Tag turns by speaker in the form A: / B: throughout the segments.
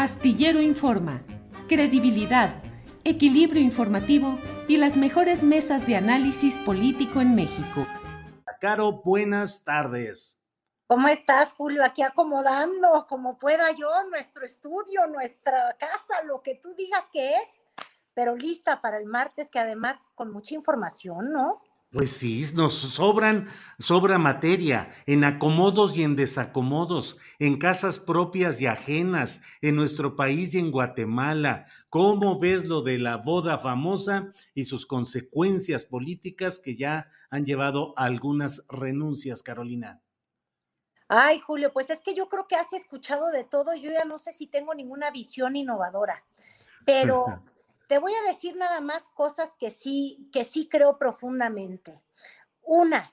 A: Astillero Informa, credibilidad, equilibrio informativo y las mejores mesas de análisis político en México.
B: Caro, buenas tardes.
C: ¿Cómo estás, Julio? Aquí acomodando como pueda yo nuestro estudio, nuestra casa, lo que tú digas que es, pero lista para el martes, que además con mucha información, ¿no?
B: Pues sí, nos sobran, sobra materia en acomodos y en desacomodos, en casas propias y ajenas, en nuestro país y en Guatemala. ¿Cómo ves lo de la boda famosa y sus consecuencias políticas que ya han llevado a algunas renuncias, Carolina?
C: Ay, Julio, pues es que yo creo que has escuchado de todo. Yo ya no sé si tengo ninguna visión innovadora, pero te voy a decir nada más cosas que sí, que sí creo profundamente. Una,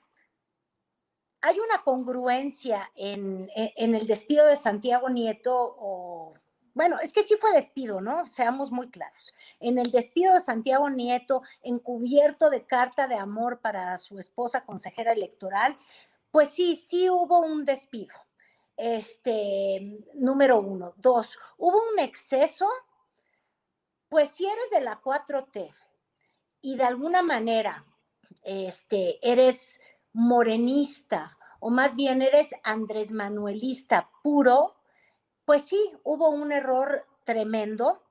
C: hay una congruencia en, en- el despido de Santiago Nieto, o bueno, es que sí fue despido, ¿no? Seamos muy claros. En el despido de Santiago Nieto, encubierto de carta de amor para su esposa consejera electoral, pues sí, sí hubo un despido. Este, número uno. Dos, hubo un exceso pues si eres de la 4T y de alguna manera este, eres morenista o más bien eres Andrés Manuelista puro, pues sí, hubo un error tremendo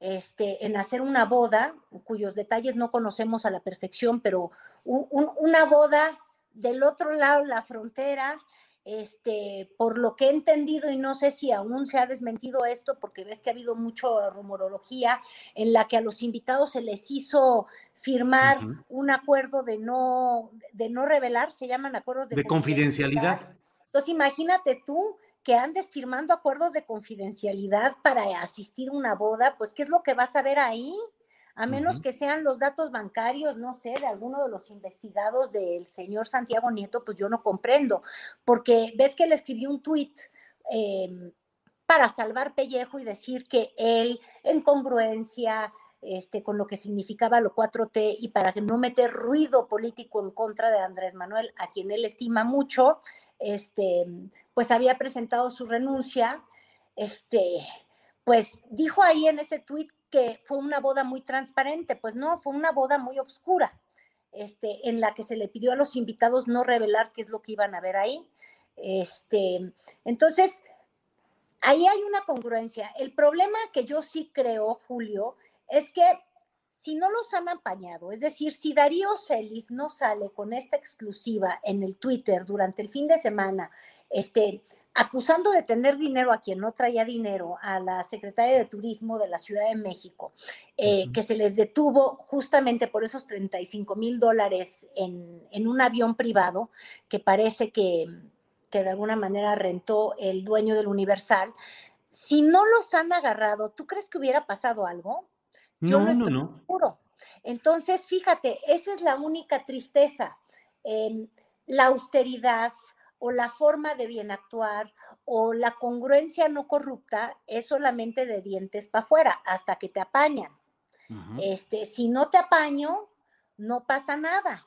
C: este, en hacer una boda, cuyos detalles no conocemos a la perfección, pero un- un- una boda del otro lado de la frontera, este, por lo que he entendido, y no sé si aún se ha desmentido esto, porque ves que ha habido mucha rumorología, en la que a los invitados se les hizo firmar un acuerdo de no, de no revelar, se llaman acuerdos de,
B: De confidencialidad.
C: Entonces imagínate tú que andes firmando acuerdos de confidencialidad para asistir a una boda, pues ¿qué es lo que vas a ver ahí? A menos que sean los datos bancarios, no sé, de alguno de los investigados del señor Santiago Nieto, pues yo no comprendo, porque ves que le escribió un tuit eh, para salvar pellejo y decir que él, en congruencia este, con lo que significaba lo 4T y para que no meter ruido político en contra de Andrés Manuel, a quien él estima mucho, este, pues había presentado su renuncia, este, pues dijo ahí en ese tuit que fue una boda muy transparente, pues no, fue una boda muy oscura, este, en la que se le pidió a los invitados no revelar qué es lo que iban a ver ahí. Este, entonces, ahí hay una congruencia. El problema que yo sí creo, Julio, es que si no los han apañado, es decir, si Darío Celis no sale con esta exclusiva en el Twitter durante el fin de semana, este, acusando de tener dinero a quien no traía dinero, a la secretaria de Turismo de la Ciudad de México, eh, que se les detuvo justamente por esos 35 mil dólares en, en un avión privado que parece que, que de alguna manera rentó el dueño del Universal. Si no los han agarrado, ¿tú crees que hubiera pasado algo? Yo
B: No, no,
C: estoy
B: no.
C: seguro. Entonces, fíjate, esa es la única tristeza. em, la austeridad o la forma de bien actuar o la congruencia no corrupta es solamente de dientes para afuera hasta que te apañan. Este, si no te apaño, no pasa nada.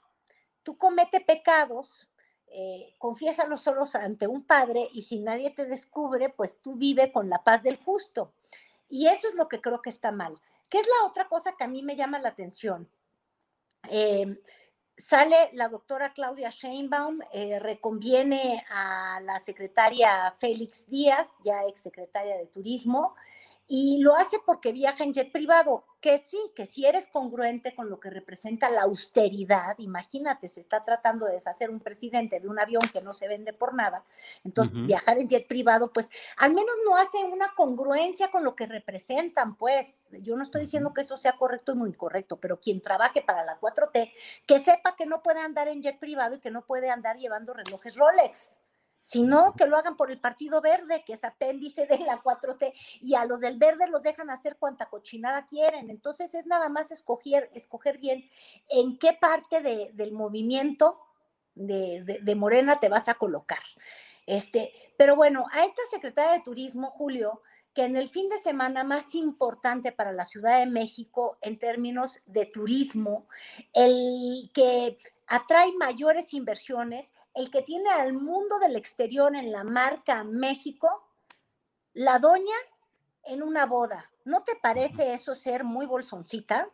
C: Tú comete pecados, eh, confiésalos solos ante un padre y si nadie te descubre, pues tú vive con la paz del justo. Y eso es lo que creo que está mal. ¿Qué es la otra cosa que a mí me llama la atención? Eh, sale la doctora Claudia Sheinbaum, eh, reconviene a la secretaria Félix Díaz, ya ex secretaria de Turismo, y lo hace porque viaja en jet privado, que sí, que si eres congruente con lo que representa la austeridad, imagínate, se está tratando de deshacer un presidente de un avión que no se vende por nada, entonces viajar en jet privado, pues al menos no hace una congruencia con lo que representan, pues yo no estoy diciendo que eso sea correcto y muy correcto, pero quien trabaje para la 4T, que sepa que no puede andar en jet privado y que no puede andar llevando relojes Rolex sino que lo hagan por el Partido Verde, que es apéndice de la 4T, y a los del Verde los dejan hacer cuanta cochinada quieren. Entonces es nada más escoger, escoger bien en qué parte del movimiento de, de, Morena te vas a colocar. Este, pero bueno, a esta secretaria de Turismo, Julio, que en el fin de semana más importante para la Ciudad de México en términos de turismo, el que atrae mayores inversiones, el que tiene al mundo del exterior en la marca México, la doña en una boda. ¿No te parece eso ser muy bolsoncita?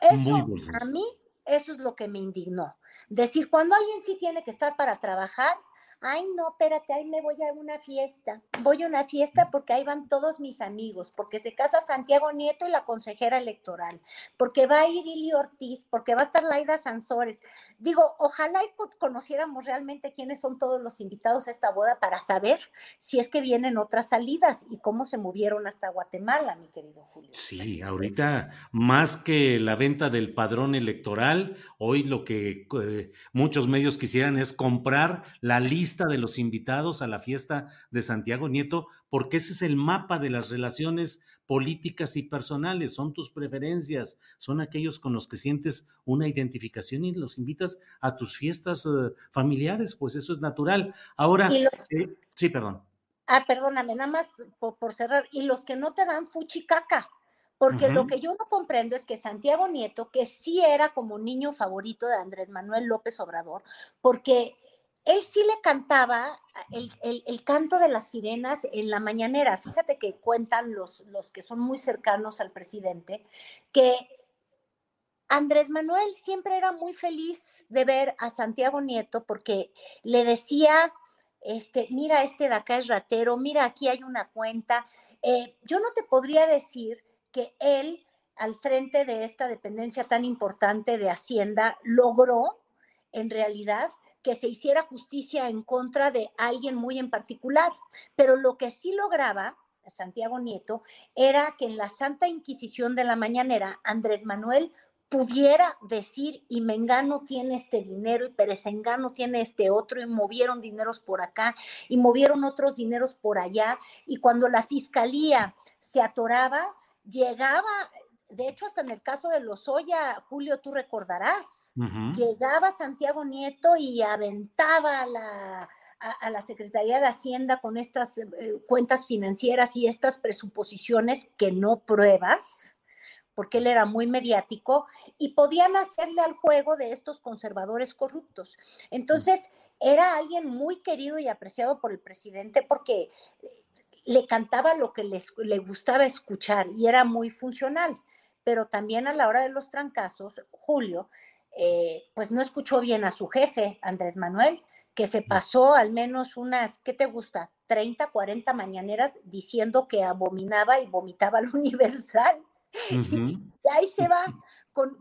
C: Eso, a mí, eso es lo que me indignó. Decir, cuando alguien sí tiene que estar para trabajar, ay, no, espérate, ahí me voy a una fiesta. Voy a una fiesta porque ahí van todos mis amigos, porque se casa Santiago Nieto y la consejera electoral, porque va a ir Ili Ortiz, porque va a estar Laida Sansores. Digo, ojalá y conociéramos realmente quiénes son todos los invitados a esta boda para saber si es que vienen otras salidas y cómo se movieron hasta Guatemala, mi querido Julio.
B: Sí, ahorita más que la venta del padrón electoral, hoy lo que eh, muchos medios quisieran es comprar la lista de los invitados a la fiesta de Santiago Nieto, porque ese es el mapa de las relaciones políticas y personales, son tus preferencias, son aquellos con los que sientes una identificación y los invitas a tus fiestas eh, familiares, pues eso es natural. Ahora, eh, sí, perdón.
C: Ah, perdóname, nada más por, cerrar, y los que no te dan fuchicaca. Porque lo que yo no comprendo es que Santiago Nieto, que sí era como niño favorito de Andrés Manuel López Obrador, porque él sí le cantaba el, canto de las sirenas en la mañanera. Fíjate que cuentan los, los que son muy cercanos al presidente que Andrés Manuel siempre era muy feliz de ver a Santiago Nieto porque le decía, este, mira, este de acá es ratero, mira, aquí hay una cuenta. Eh, yo no te podría decir que él, al frente de esta dependencia tan importante de Hacienda, logró en realidad que se hiciera justicia en contra de alguien muy en particular. Pero lo que sí lograba Santiago Nieto era que en la Santa Inquisición de la Mañanera, Andrés Manuel pudiera decir y Mengano tiene este dinero y Perezengano tiene este otro y movieron dineros por acá y movieron otros dineros por allá y cuando la fiscalía se atoraba, llegaba de hecho, hasta en el caso de Lozoya, Julio, tú recordarás, llegaba Santiago Nieto y aventaba a la, a, la Secretaría de Hacienda con estas eh, cuentas financieras y estas presuposiciones que no pruebas, porque él era muy mediático, y podían hacerle al juego de estos conservadores corruptos. Entonces, era alguien muy querido y apreciado por el presidente porque le cantaba lo que le gustaba escuchar y era muy funcional pero también a la hora de los trancazos, Julio, eh, pues no escuchó bien a su jefe, Andrés Manuel, que se pasó al menos unas, ¿qué te gusta? 30, 40 mañaneras diciendo que abominaba y vomitaba al universal. y ahí se va con,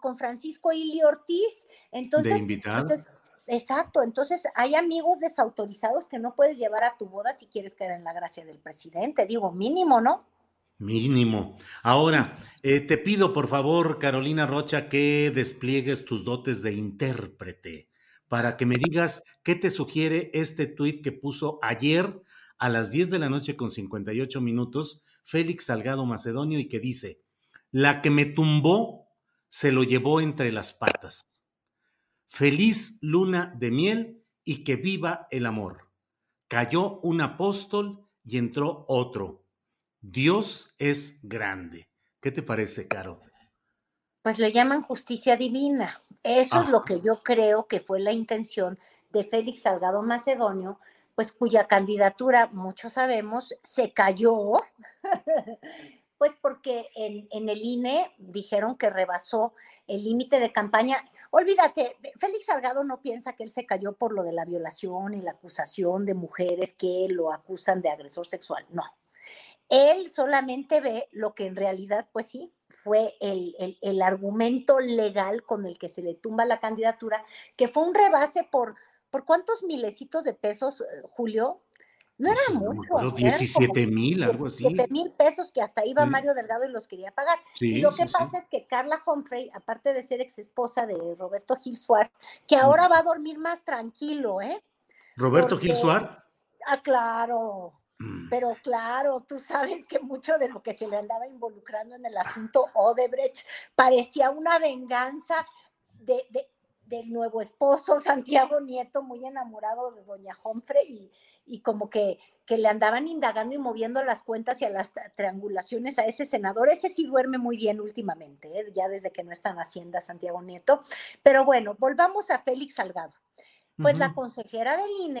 C: con, Francisco Ili Ortiz. Entonces, entonces, exacto, entonces hay amigos desautorizados que no puedes llevar a tu boda si quieres quedar en la gracia del presidente. Digo, mínimo, ¿no?
B: Mínimo. Ahora, eh, te pido por favor, Carolina Rocha, que despliegues tus dotes de intérprete para que me digas qué te sugiere este tuit que puso ayer a las 10 de la noche con 58 minutos Félix Salgado Macedonio y que dice, la que me tumbó se lo llevó entre las patas. Feliz luna de miel y que viva el amor. Cayó un apóstol y entró otro Dios es grande. ¿Qué te parece, Caro?
C: Pues le llaman justicia divina. Eso es lo que yo creo que fue la intención de Félix Salgado Macedonio pues cuya candidatura, muchos sabemos, se cayó, pues porque en, en, el INE dijeron que rebasó el límite de campaña. Olvídate, Félix Salgado no piensa que él se cayó por lo de la violación y la acusación de mujeres que lo acusan de agresor sexual. No. Él solamente ve lo que en realidad, pues sí, fue el, el, el argumento legal con el que se le tumba la candidatura, que fue un rebase por, ¿por cuántos milecitos de pesos, eh, Julio? No era mucho.
B: 17 mil, algo así. 17
C: mil pesos que hasta iba Mario Delgado y los quería pagar. y lo que pasa es que Carla Humphrey, aparte de ser ex esposa de Roberto Gil Suárez, que ahora va a dormir más tranquilo, ¿eh?
B: ¿Roberto Gil Suárez?
C: Ah, claro. Mm. Pero claro, tú sabes que mucho de lo que se le andaba involucrando en el asunto Odebrecht parecía una venganza de, de, del nuevo esposo, Santiago Nieto, muy enamorado de doña Humphrey y, y como que, que, le andaban indagando y moviendo las cuentas y a las triangulaciones a ese senador. Ese sí duerme muy bien últimamente, ¿eh? ya desde que no está en Hacienda Santiago Nieto. Pero bueno, volvamos a Félix Salgado. Pues uh -huh. la consejera del INE.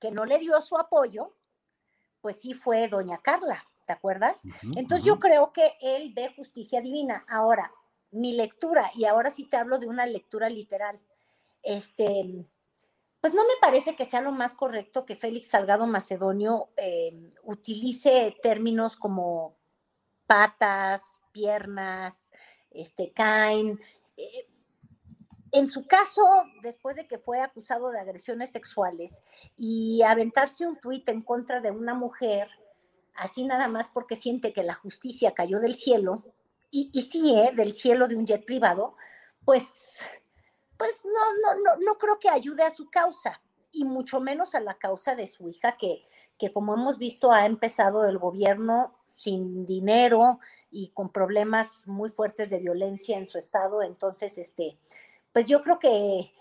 C: Que no le dio su apoyo, pues sí fue doña Carla. ¿te acuerdas? Uh -huh, Entonces uh -huh. yo creo que él ve justicia divina. Ahora, mi lectura, y ahora sí te hablo de una lectura literal, este, pues no me parece que sea lo más correcto que Félix Salgado Macedonio eh, utilice términos como patas, piernas, este, caen. Eh, en su caso, después de que fue acusado de agresiones sexuales y aventarse un tuit en contra de una mujer, así nada más porque siente que la justicia cayó del cielo, y, sí, ¿eh? del cielo de un jet privado, pues, pues no, no, no, no creo que ayude a su causa, y mucho menos a la causa de su hija, que, que como hemos visto ha empezado el gobierno sin dinero y con problemas muy fuertes de violencia en su estado, entonces, este, pues yo creo que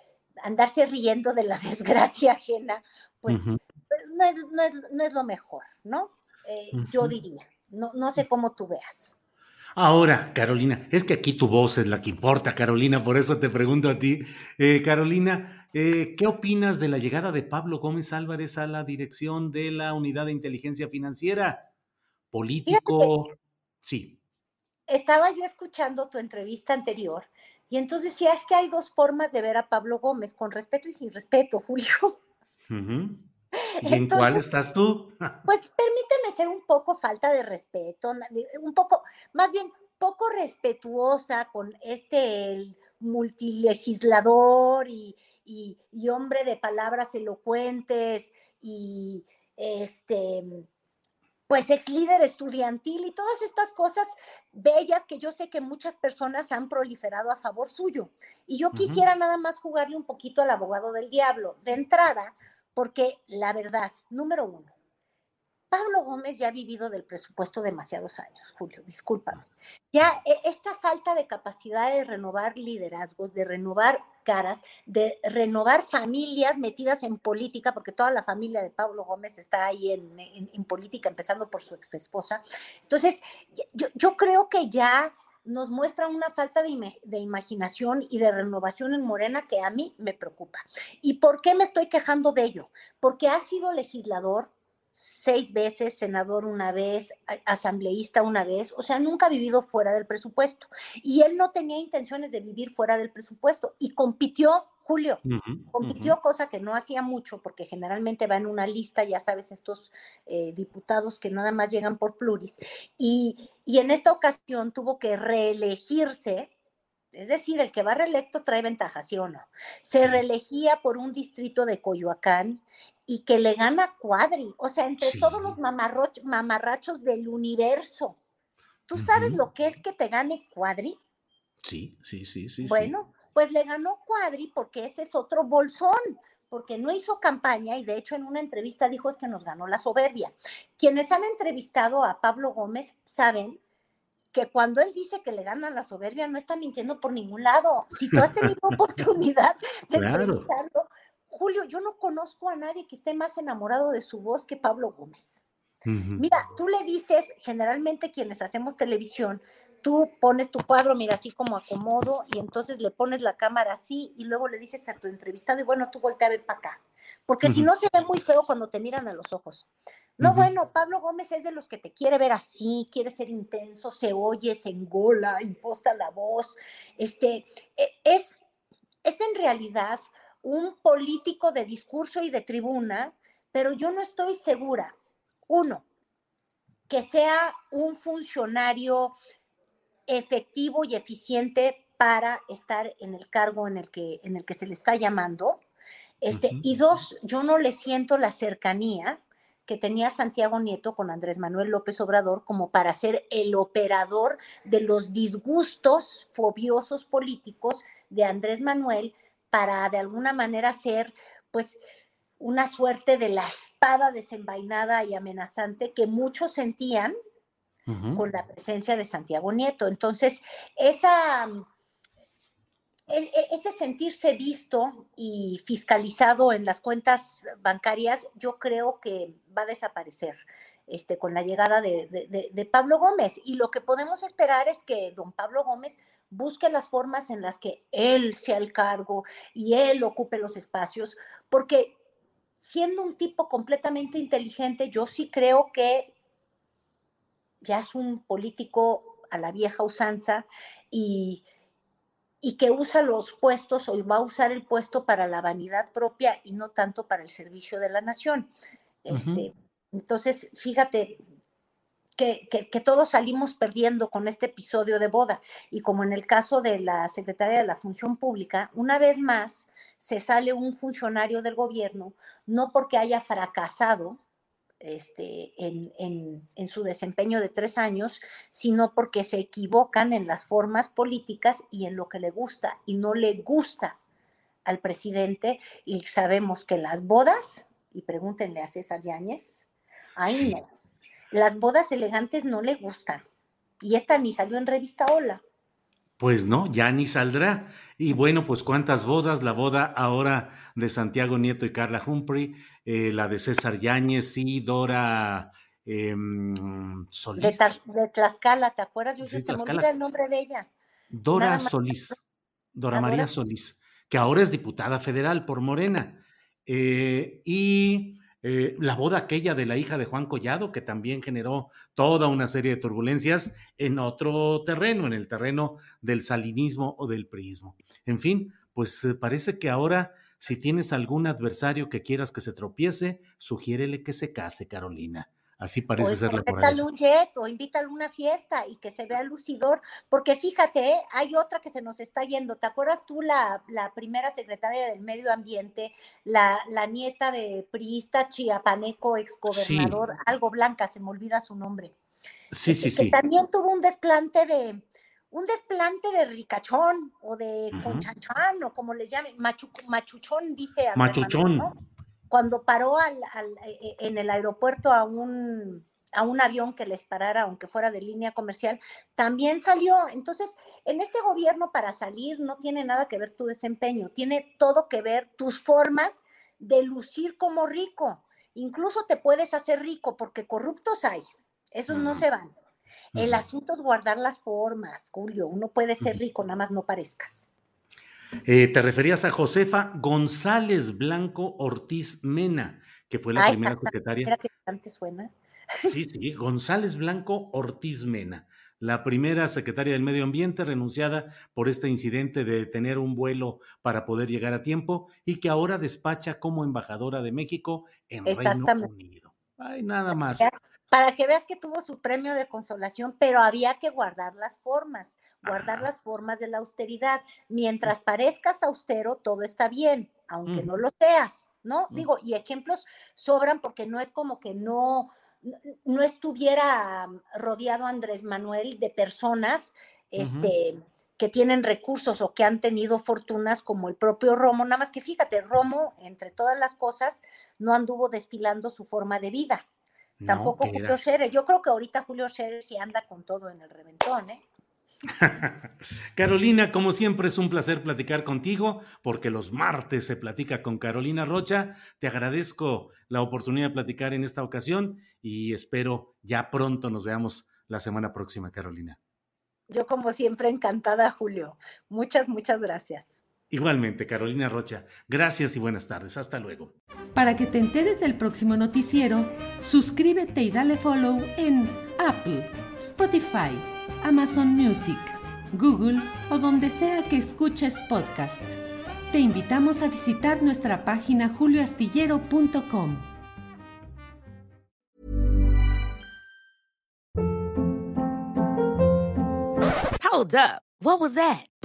C: andarse riendo de la desgracia ajena, pues, uh -huh. pues no, es, no, es, no es lo mejor, ¿no? Eh, uh -huh. yo diría. No, no sé cómo tú veas.
B: Ahora, Carolina, es que aquí tu voz es la que importa, Carolina, por eso te pregunto a ti. Eh, Carolina, eh, ¿qué opinas de la llegada de Pablo Gómez Álvarez a la dirección de la Unidad de Inteligencia Financiera? Político, Fíjate, sí.
C: Estaba yo escuchando tu entrevista anterior y entonces decía, es que hay dos formas de ver a Pablo Gómez, con respeto y sin respeto, Julio.
B: Uh -huh. ¿Y en cuál estás tú?
C: pues permíteme ser un poco falta de respeto, un poco, más bien poco respetuosa con este el multilegislador y, y, y, hombre de palabras elocuentes y este pues ex líder estudiantil y todas estas cosas bellas que yo sé que muchas personas han proliferado a favor suyo. Y yo uh -huh. quisiera nada más jugarle un poquito al abogado del diablo. De entrada, porque la verdad, número uno, Pablo Gómez ya ha vivido del presupuesto demasiados años, Julio, discúlpame. Ya e, esta falta de capacidad de renovar liderazgos, de renovar caras, de renovar familias metidas en política, porque toda la familia de Pablo Gómez está ahí en, en, política, empezando por su ex esposa. Entonces, yo, yo creo que ya nos muestra una falta de, de, imaginación y de renovación en Morena que a mí me preocupa. ¿Y por qué me estoy quejando de ello? Porque ha sido legislador, seis veces, senador una vez, asambleísta una vez, o sea, nunca ha vivido fuera del presupuesto. Y él no tenía intenciones de vivir fuera del presupuesto y compitió, Julio, compitió cosa que no hacía mucho porque generalmente va en una lista, ya sabes, estos eh, diputados que nada más llegan por pluris. Y, y en esta ocasión tuvo que reelegirse es decir, el que va reelecto trae ventaja, ¿sí o no? Se reelegía por un distrito de Coyoacán y que le gana Cuadri, o sea, entre todos los mamarrachos del universo. ¿Tú sabes lo que es que te gane Cuadri?
B: Sí, sí, sí, sí.
C: Bueno, pues le ganó Cuadri porque ese es otro bolsón, porque no hizo campaña y de hecho en una entrevista dijo es que nos ganó la soberbia. Quienes han entrevistado a Pablo Gómez saben que cuando él dice que le gana la soberbia, no está mintiendo por ningún lado. Si tú has tenido oportunidad de entrevistarlo, Julio, yo no conozco a nadie que esté más enamorado de su voz que Pablo Gómez. Mira, tú le dices, generalmente quienes hacemos televisión, tú pones tu cuadro, mira, así como acomodo, y entonces le pones la cámara así, y luego le dices a tu entrevistado, y bueno, tú voltea a ver para acá. Porque si no se ve muy feo cuando te miran a los ojos. No, bueno, Pablo Gómez es de los que te quiere ver así, quiere ser intenso, se oye, se engola, imposta la voz. Este, e, es, es en realidad un político de discurso y de tribuna, pero yo no estoy segura, uno, que sea un funcionario efectivo y eficiente para estar en el cargo en el que, en el que se le está llamando. Este, Y dos, yo no le siento la cercanía que tenía Santiago Nieto con Andrés Manuel López Obrador como para ser el operador de los disgustos fobiosos políticos de Andrés Manuel para de alguna manera ser pues una suerte de la espada desenvainada y amenazante que muchos sentían con la presencia de Santiago Nieto. Entonces, esa ese sentirse visto y fiscalizado en las cuentas bancarias, yo creo que va a desaparecer. Este, con la llegada de, Pablo Gómez. Y lo que podemos esperar es que don Pablo Gómez busque las formas en las que él sea el cargo y él ocupe los espacios, porque siendo un tipo completamente inteligente, yo sí creo que ya es un político a la vieja usanza y y que usa los puestos o va a usar el puesto para la vanidad propia y no tanto para el servicio de la nación. Este, Entonces, fíjate que, que, todos salimos perdiendo con este episodio de boda. Y como en el caso de la secretaria de la Función Pública, una vez más se sale un funcionario del gobierno, no porque haya fracasado, este, en, su desempeño de tres años, sino porque se equivocan en las formas políticas y en lo que le gusta y no le gusta al presidente. Y sabemos que las bodas, y pregúntenle a César Yáñez, ay no, las bodas elegantes no le gustan. Y esta ni salió en revista Hola.
B: Pues no, ya ni saldrá. Y bueno, pues cuántas bodas, la boda ahora de Santiago Nieto y Carla Humphrey, eh, la de César Yáñez y Dora em, Solís.
C: De, Tlaxcala, ¿te acuerdas? Yo sí, se me olvida el nombre de ella.
B: Dora Solís, Dora María Solís, que ahora es diputada federal por Morena. Eh, y eh, la boda aquella de la hija de Juan Collado, que también generó toda una serie de turbulencias en otro terreno, en el terreno del salinismo o del priismo. En fin, pues eh, parece que ahora, si tienes algún adversario que quieras que se tropiece, sugiérele que se case, Carolina. Así parece ser la
C: moraleja. un jet o invítalo a una fiesta y que se vea lucidor, porque fíjate, ¿eh? hay otra que se nos está yendo. ¿Te acuerdas tú la, la primera secretaria del Medio Ambiente, la, la nieta de priista chiapaneco, exgobernador, algo blanca, se me olvida su nombre?
B: Sí, sí,
C: sí.
B: Que
C: también tuvo un desplante de, un desplante de ricachón o de conchanchán o como le llamen, machuchón, dice.
B: Machuchón
C: cuando paró al, e, e, en el aeropuerto a un, a un avión que les parara, aunque fuera de línea comercial, también salió. Entonces, en este gobierno para salir no tiene nada que ver tu desempeño, tiene todo que ver tus formas de lucir como rico. Incluso te puedes hacer rico porque corruptos hay, esos no se van. El asunto es guardar las formas, Julio. Uno puede ser rico, nada más no parezcas.
B: Eh, te referías a Josefa González Blanco Ortiz Mena, que fue la
C: Ah,
B: primera secretaria.
C: Que antes suena.
B: Sí, sí, González Blanco Ortiz Mena, la primera secretaria del Medio Ambiente renunciada por este incidente de tener un vuelo para poder llegar a tiempo y que ahora despacha como embajadora de México en Reino. Unido. Ay, nada más.
C: Para que veas que tuvo su premio de consolación, pero había que guardar las formas, guardar
B: Ajá.
C: las formas de la austeridad. Mientras parezcas austero, todo está bien, aunque no lo seas, ¿no?
B: Ujú.
C: Digo, y ejemplos sobran porque no es como que no, no- no estuviera mm, rodeado Andrés Manuel de personas, este, que tienen recursos o que han tenido fortunas como el propio Romo, nada más que fíjate, Romo, entre todas las cosas, no anduvo desfilando su forma de vida.
B: No,
C: Tampoco Julio Scherer. Yo creo que ahorita Julio Scherer sí anda con todo en el reventón, ¿eh?
B: Carolina, como siempre es un placer platicar contigo, porque los martes se platica con Carolina Rocha. Te agradezco la oportunidad de platicar en esta ocasión y espero ya pronto nos veamos la semana próxima, Carolina.
C: Yo como siempre encantada, Julio. Muchas, muchas gracias.
B: Igualmente, Carolina Rocha, gracias y buenas tardes. Hasta luego.
A: Para que te enteres del próximo noticiero, suscríbete y dale follow en Apple, Spotify, Amazon Music, Google o donde sea que escuches podcast. Te invitamos a visitar nuestra página julioastillero.com.
D: Hold up. What was that?